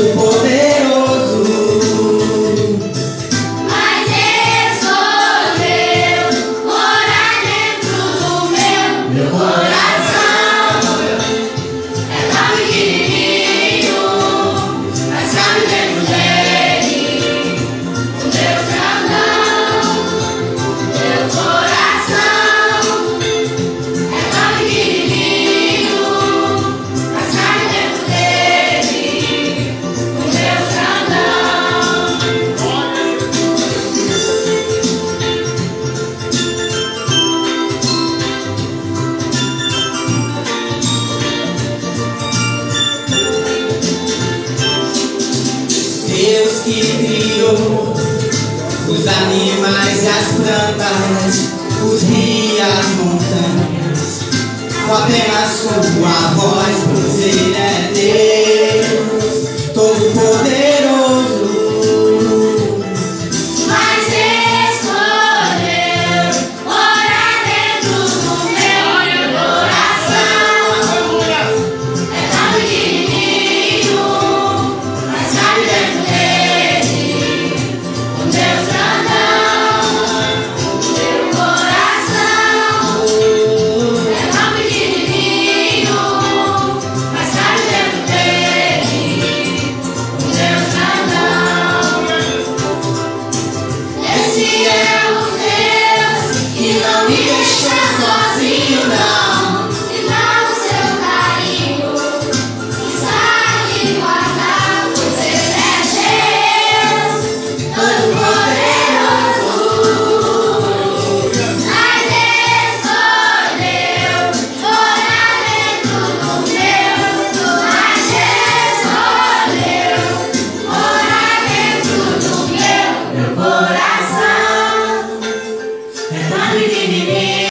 de animais e as plantas, os rios as montanhas. Com apenas sua voz,